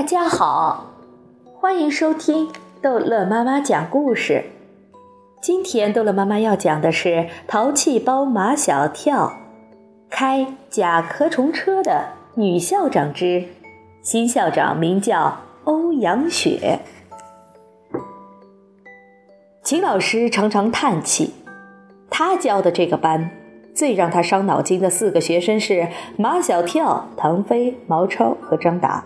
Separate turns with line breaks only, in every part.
大家好，欢迎收听逗乐妈妈讲故事。今天逗乐妈妈要讲的是《淘气包马小跳开甲壳虫车的女校长之新校长名叫欧阳雪》。秦老师常常叹气，他教的这个班最让他伤脑筋的四个学生是马小跳、唐飞、毛超和张达。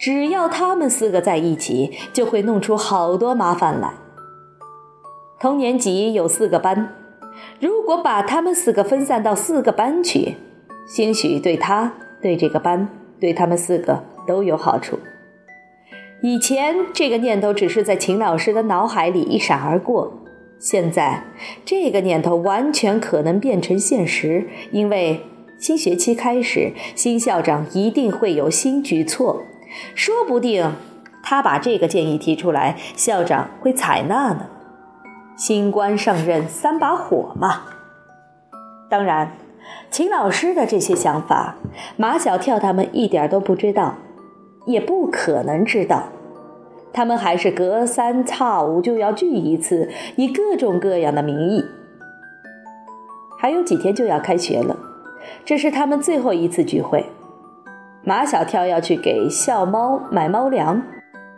只要他们四个在一起，就会弄出好多麻烦来。同年级有四个班，如果把他们四个分散到四个班去，兴许对他、对这个班、对他们四个都有好处。以前这个念头只是在秦老师的脑海里一闪而过，现在这个念头完全可能变成现实，因为新学期开始，新校长一定会有新举措。说不定他把这个建议提出来，校长会采纳呢。新官上任三把火嘛。当然，秦老师的这些想法，马小跳他们一点都不知道，也不可能知道。他们还是隔三差五就要聚一次，以各种各样的名义。还有几天就要开学了，这是他们最后一次聚会。马小跳要去给笑猫买猫粮，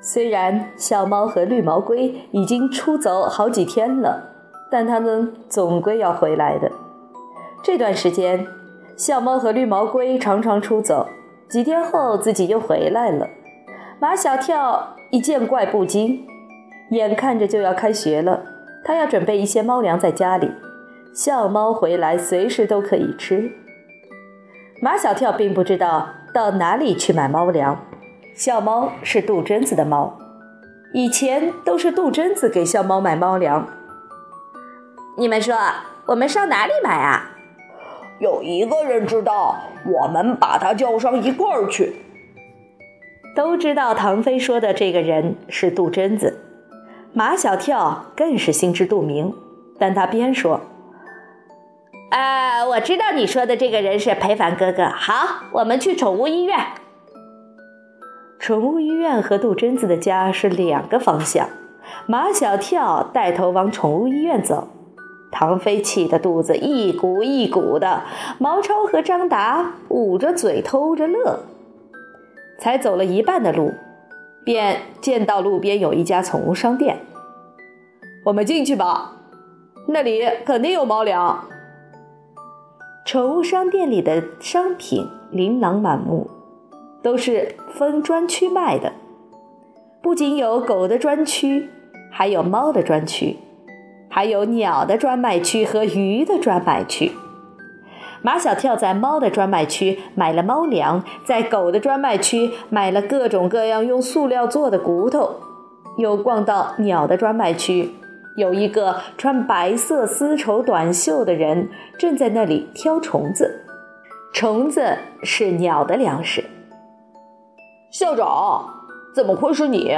虽然笑猫和绿毛龟已经出走好几天了，但他们总归要回来的。这段时间，笑猫和绿毛龟常常出走，几天后自己又回来了。马小跳一见怪不惊，眼看着就要开学了，他要准备一些猫粮在家里，笑猫回来随时都可以吃。马小跳并不知道。到哪里去买猫粮？小猫是杜真子的猫，以前都是杜真子给小猫买猫粮。你们说，我们上哪里买啊？
有一个人知道，我们把他叫上一块儿去。
都知道唐飞说的这个人是杜真子，马小跳更是心知肚明，但他边说。啊，我知道你说的这个人是裴凡哥哥。好，我们去宠物医院。宠物医院和杜真子的家是两个方向。马小跳带头往宠物医院走，唐飞气得肚子一鼓一鼓的，毛超和张达捂着嘴偷着乐。才走了一半的路，便见到路边有一家宠物商店。
我们进去吧，那里肯定有猫粮。
宠物商店里的商品琳琅满目，都是分专区卖的。不仅有狗的专区，还有猫的专区，还有鸟的专卖区和鱼的专卖区。马小跳在猫的专卖区买了猫粮，在狗的专卖区买了各种各样用塑料做的骨头，又逛到鸟的专卖区。有一个穿白色丝绸短袖的人正在那里挑虫子，虫子是鸟的粮食。
校长，怎么会是你？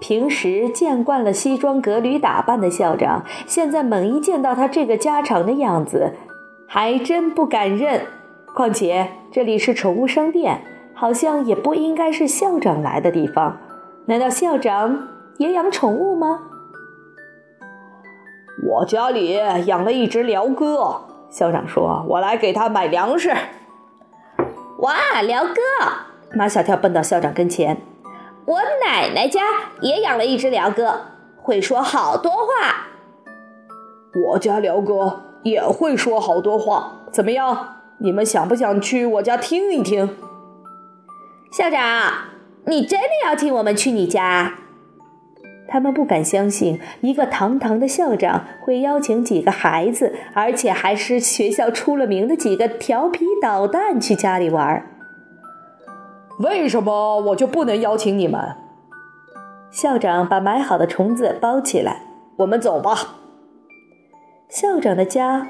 平时见惯了西装革履打扮的校长，现在猛一见到他这个家常的样子，还真不敢认。况且这里是宠物商店，好像也不应该是校长来的地方。难道校长也养宠物吗？
我家里养了一只鹩哥，校长说：“我来给他买粮食。”
哇，鹩哥！
马小跳奔到校长跟前：“
我奶奶家也养了一只鹩哥，会说好多话。”
我家鹩哥也会说好多话，怎么样？你们想不想去我家听一听？
校长，你真的要请我们去你家？
他们不敢相信，一个堂堂的校长会邀请几个孩子，而且还是学校出了名的几个调皮捣蛋去家里玩。
为什么我就不能邀请你们？
校长把买好的虫子包起来，我们走吧。校长的家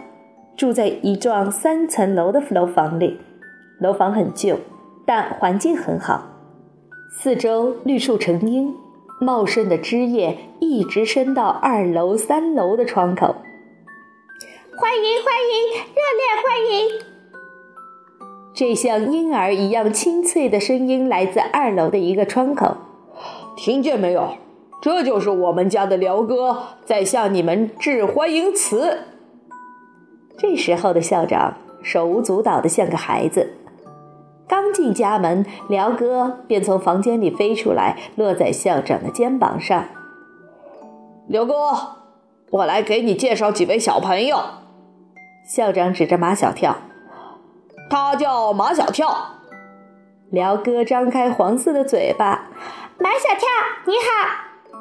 住在一幢三层楼的楼房里，楼房很旧，但环境很好，四周绿树成荫。茂盛的枝叶一直伸到二楼、三楼的窗口。
欢迎欢迎，热烈欢迎！
这像婴儿一样清脆的声音来自二楼的一个窗口。
听见没有？这就是我们家的辽哥在向你们致欢迎词。
这时候的校长手舞足蹈的像个孩子。刚进家门，辽哥便从房间里飞出来，落在校长的肩膀上。
辽哥，我来给你介绍几位小朋友。
校长指着马小跳，
他叫马小跳。
辽哥张开黄色的嘴巴，
马小跳，你好。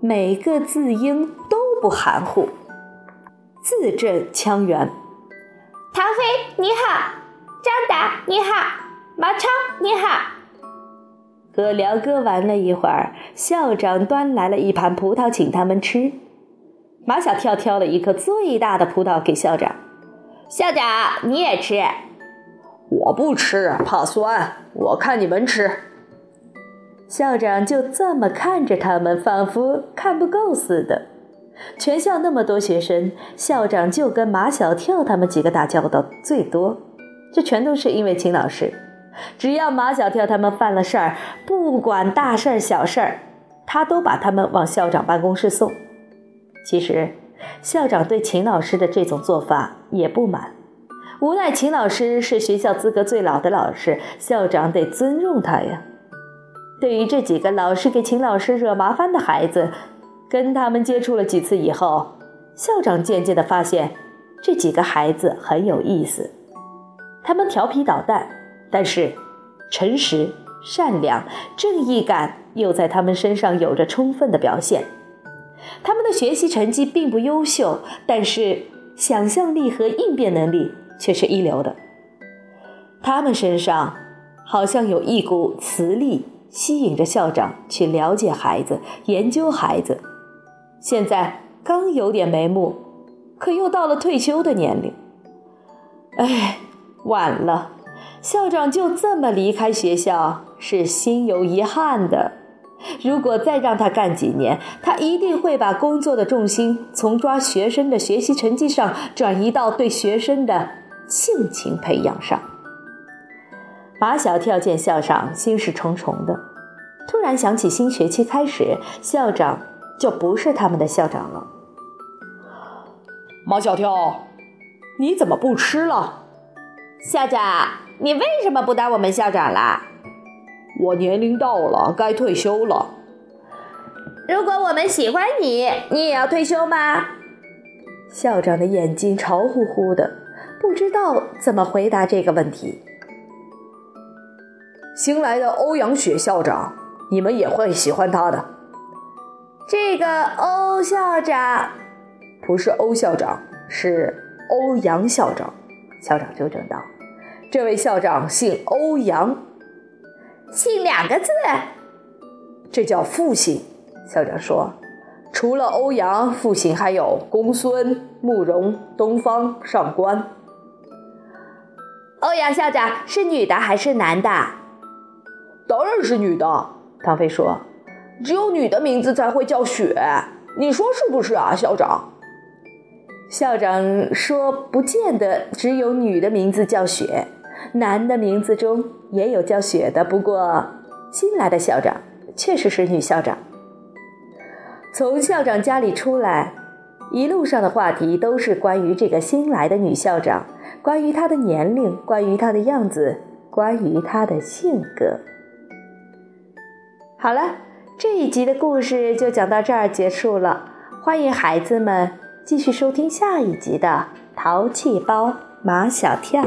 每个字音都不含糊，字正腔圆。
唐飞，你好。张达，你好。毛超，你好。
和辽哥玩了一会儿，校长端来了一盘葡萄，请他们吃。马小跳挑了一颗最大的葡萄给校长。
校长，你也吃。
我不吃，怕酸。我看你们吃。
校长就这么看着他们，仿佛看不够似的。全校那么多学生，校长就跟马小跳他们几个打交道最多。这全都是因为秦老师。只要马小跳他们犯了事儿，不管大事儿小事儿，他都把他们往校长办公室送。其实，校长对秦老师的这种做法也不满。无奈秦老师是学校资格最老的老师，校长得尊重他呀。对于这几个老是给秦老师惹麻烦的孩子，跟他们接触了几次以后，校长渐渐地发现这几个孩子很有意思。他们调皮捣蛋，但是诚实、善良、正义感又在他们身上有着充分的表现。他们的学习成绩并不优秀，但是想象力和应变能力。却是一流的。他们身上好像有一股磁力，吸引着校长去了解孩子、研究孩子。现在刚有点眉目，可又到了退休的年龄。哎，晚了，校长就这么离开学校，是心有遗憾的。如果再让他干几年，他一定会把工作的重心从抓学生的学习成绩上，转移到对学生的。性情培养上，马小跳见校长心事重重的，突然想起新学期开始，校长就不是他们的校长了。
马小跳，你怎么不吃了？
校长，你为什么不当我们校长了？
我年龄到了，该退休了。
如果我们喜欢你，你也要退休吗？
校长的眼睛潮乎乎的。不知道怎么回答这个问题。
新来的欧阳雪校长，你们也会喜欢他的。
这个欧校长
不是欧校长，是欧阳校长。校长纠正道：“这位校长姓欧阳，
姓两个字，
这叫复姓。”校长说：“除了欧阳，复姓还有公孙、慕容、东方、上官。”
欧阳校长是女的还是男的？
当然是女的。唐飞说：“只有女的名字才会叫雪，你说是不是啊，校长？”
校长说：“不见得只有女的名字叫雪，男的名字中也有叫雪的。不过新来的校长确实是女校长。”从校长家里出来，一路上的话题都是关于这个新来的女校长。关于她的年龄，关于她的样子，关于她的性格。好了，这一集的故事就讲到这儿结束了。欢迎孩子们继续收听下一集的《淘气包马小跳》。